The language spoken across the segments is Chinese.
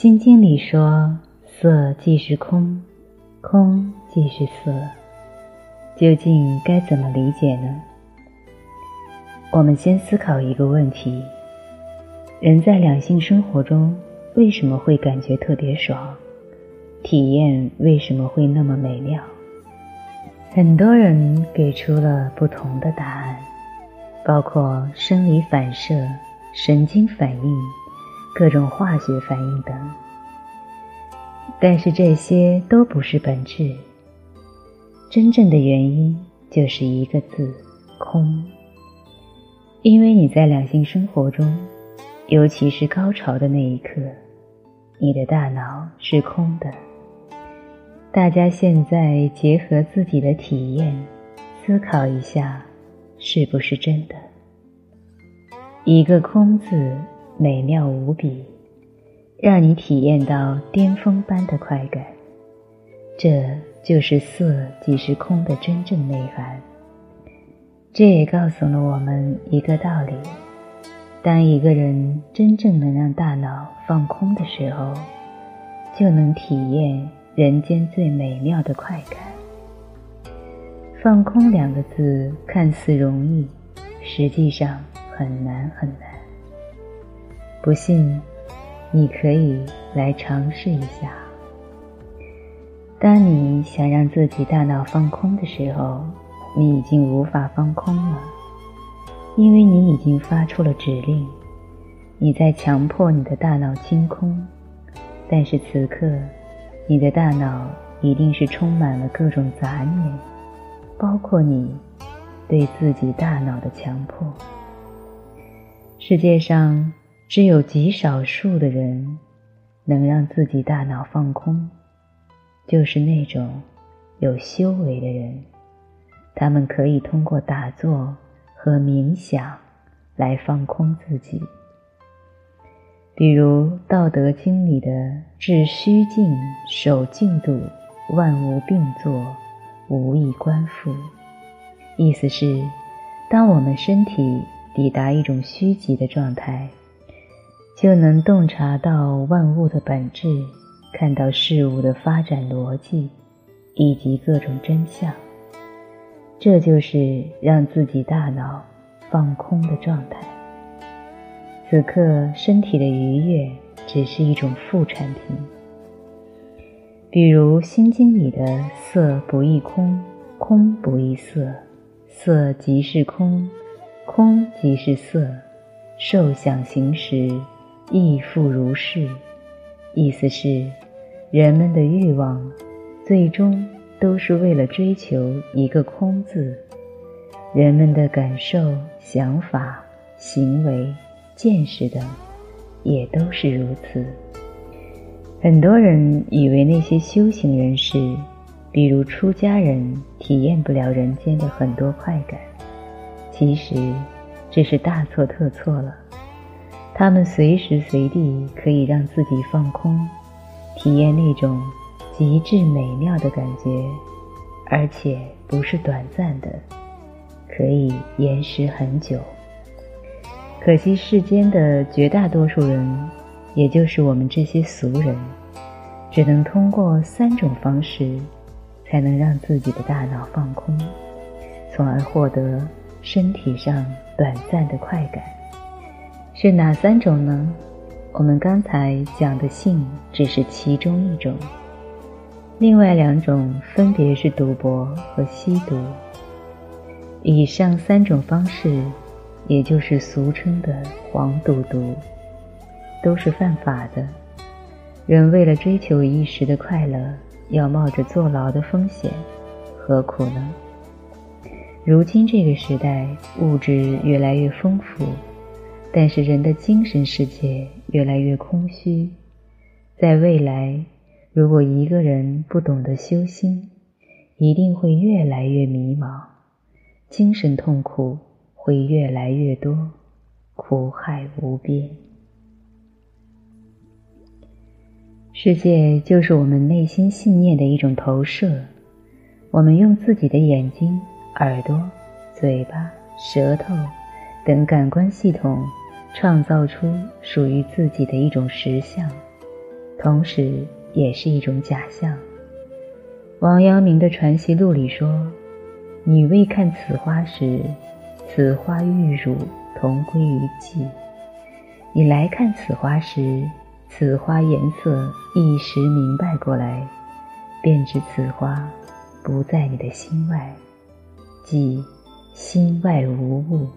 心经里说：“色即是空，空即是色。”究竟该怎么理解呢？我们先思考一个问题：人在两性生活中为什么会感觉特别爽？体验为什么会那么美妙？很多人给出了不同的答案，包括生理反射、神经反应、各种化学反应等。但是这些都不是本质，真正的原因就是一个字：空。因为你在两性生活中，尤其是高潮的那一刻，你的大脑是空的。大家现在结合自己的体验，思考一下，是不是真的？一个“空”字，美妙无比，让你体验到巅峰般的快感。这就是色即是空的真正内涵。这也告诉了我们一个道理：当一个人真正能让大脑放空的时候，就能体验。人间最美妙的快感。放空两个字看似容易，实际上很难很难。不信，你可以来尝试一下。当你想让自己大脑放空的时候，你已经无法放空了，因为你已经发出了指令，你在强迫你的大脑清空。但是此刻。你的大脑一定是充满了各种杂念，包括你对自己大脑的强迫。世界上只有极少数的人能让自己大脑放空，就是那种有修为的人，他们可以通过打坐和冥想来放空自己。比如《道德经》里的“致虚静，守静度，万物并作，无以观复”，意思是，当我们身体抵达一种虚极的状态，就能洞察到万物的本质，看到事物的发展逻辑，以及各种真相。这就是让自己大脑放空的状态。此刻身体的愉悦只是一种副产品，比如《心经》里的“色不异空，空不异色，色即是空，空即是色，受想行识亦复如是”。意思是，人们的欲望最终都是为了追求一个“空”字，人们的感受、想法、行为。见识等，也都是如此。很多人以为那些修行人士，比如出家人，体验不了人间的很多快感。其实，这是大错特错了。他们随时随地可以让自己放空，体验那种极致美妙的感觉，而且不是短暂的，可以延时很久。可惜世间的绝大多数人，也就是我们这些俗人，只能通过三种方式，才能让自己的大脑放空，从而获得身体上短暂的快感。是哪三种呢？我们刚才讲的性只是其中一种，另外两种分别是赌博和吸毒。以上三种方式。也就是俗称的“黄赌毒”，都是犯法的。人为了追求一时的快乐，要冒着坐牢的风险，何苦呢？如今这个时代，物质越来越丰富，但是人的精神世界越来越空虚。在未来，如果一个人不懂得修心，一定会越来越迷茫，精神痛苦。会越来越多，苦海无边。世界就是我们内心信念的一种投射。我们用自己的眼睛、耳朵、嘴巴、舌头等感官系统，创造出属于自己的一种实相。同时也是一种假象。王阳明的《传习录》里说：“你未看此花时，此花玉汝同归于寂；你来看此花时，此花颜色一时明白过来，便知此花不在你的心外，即心外无物。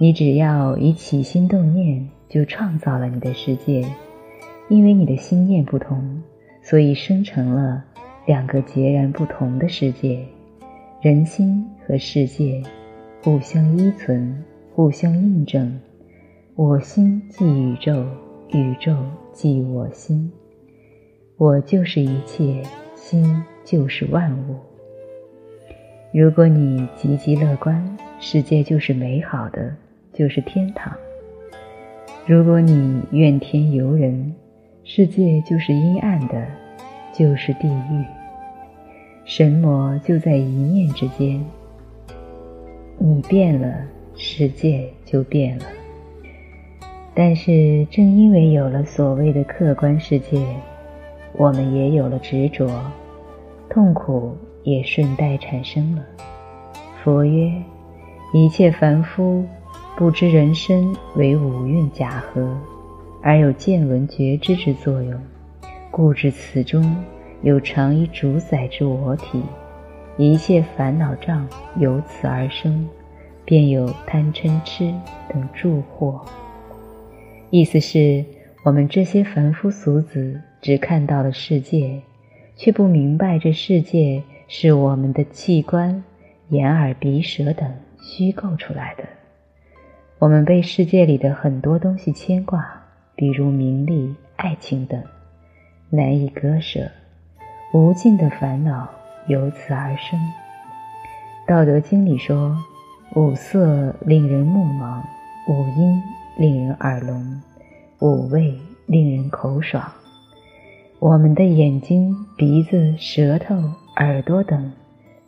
你只要一起心动念，就创造了你的世界。”因为你的心念不同，所以生成了两个截然不同的世界。人心和世界互相依存，互相印证。我心即宇宙，宇宙即我心。我就是一切，心就是万物。如果你积极乐观，世界就是美好的，就是天堂；如果你怨天尤人，世界就是阴暗的，就是地狱。神魔就在一念之间。你变了，世界就变了。但是，正因为有了所谓的客观世界，我们也有了执着，痛苦也顺带产生了。佛曰：一切凡夫不知人身为五蕴假合。而有见闻觉知之作用，故知此中有常以主宰之我体，一切烦恼障由此而生，便有贪嗔痴等助惑。意思是，我们这些凡夫俗子只看到了世界，却不明白这世界是我们的器官、眼耳鼻舌等虚构出来的。我们被世界里的很多东西牵挂。比如名利、爱情等，难以割舍，无尽的烦恼由此而生。《道德经》里说：“五色令人目盲，五音令人耳聋，五味令人口爽。”我们的眼睛、鼻子、舌头、耳朵等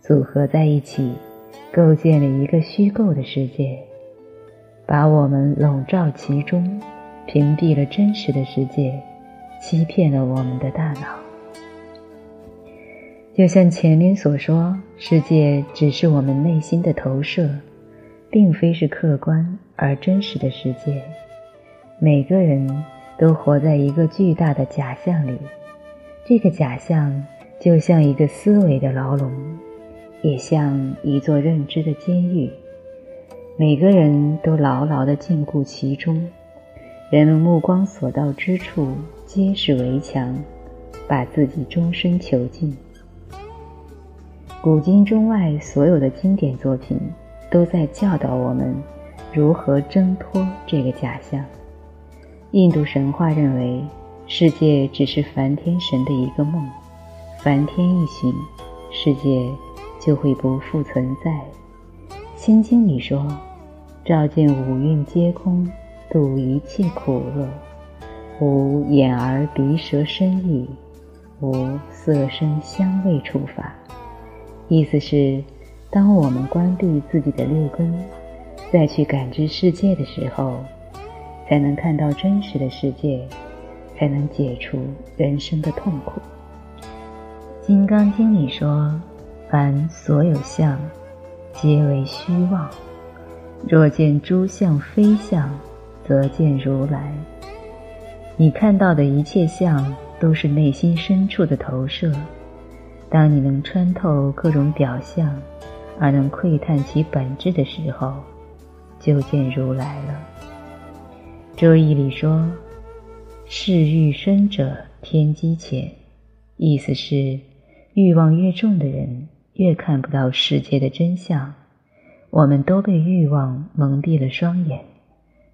组合在一起，构建了一个虚构的世界，把我们笼罩其中。屏蔽了真实的世界，欺骗了我们的大脑。就像前面所说，世界只是我们内心的投射，并非是客观而真实的世界。每个人都活在一个巨大的假象里，这个假象就像一个思维的牢笼，也像一座认知的监狱。每个人都牢牢地禁锢其中。人们目光所到之处皆是围墙，把自己终身囚禁。古今中外所有的经典作品都在教导我们如何挣脱这个假象。印度神话认为，世界只是梵天神的一个梦，梵天一醒，世界就会不复存在。心经里说：“照见五蕴皆空。”度一切苦厄，无眼耳鼻舌身意，无色声香味触法。意思是，当我们关闭自己的六根，再去感知世界的时候，才能看到真实的世界，才能解除人生的痛苦。《金刚经》里说：“凡所有相，皆为虚妄。若见诸相非相。”则见如来。你看到的一切相，都是内心深处的投射。当你能穿透各种表象，而能窥探其本质的时候，就见如来了。《周易》里说：“事欲深者天机浅。”意思是，欲望越重的人，越看不到世界的真相。我们都被欲望蒙蔽了双眼。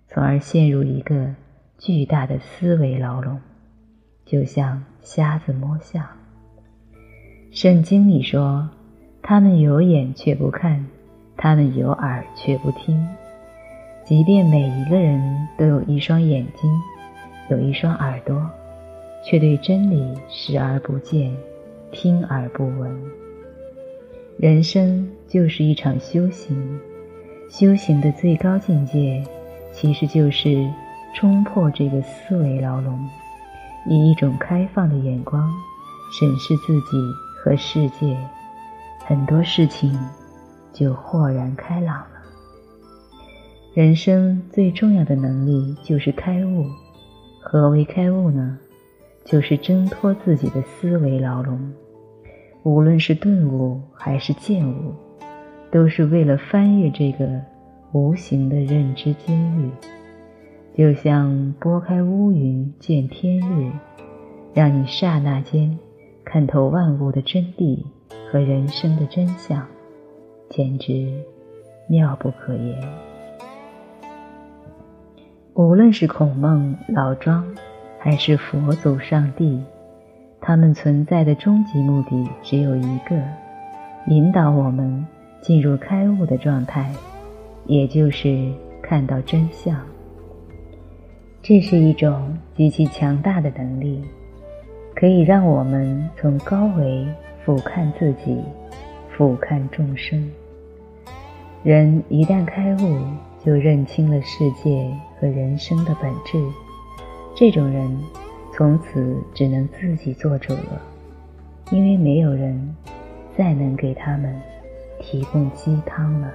从而陷入一个巨大的思维牢笼，就像瞎子摸象。圣经里说：“他们有眼却不看，他们有耳却不听。”即便每一个人都有一双眼睛，有一双耳朵，却对真理视而不见，听而不闻。人生就是一场修行，修行的最高境界。其实就是冲破这个思维牢笼，以一种开放的眼光审视自己和世界，很多事情就豁然开朗了。人生最重要的能力就是开悟。何为开悟呢？就是挣脱自己的思维牢笼。无论是顿悟还是见悟，都是为了翻越这个无形的认知监狱。就像拨开乌云见天日，让你刹那间看透万物的真谛和人生的真相，简直妙不可言。无论是孔孟老庄，还是佛祖上帝，他们存在的终极目的只有一个：引导我们进入开悟的状态，也就是看到真相。这是一种极其强大的能力，可以让我们从高维俯瞰自己，俯瞰众生。人一旦开悟，就认清了世界和人生的本质，这种人从此只能自己做主了，因为没有人再能给他们提供鸡汤了。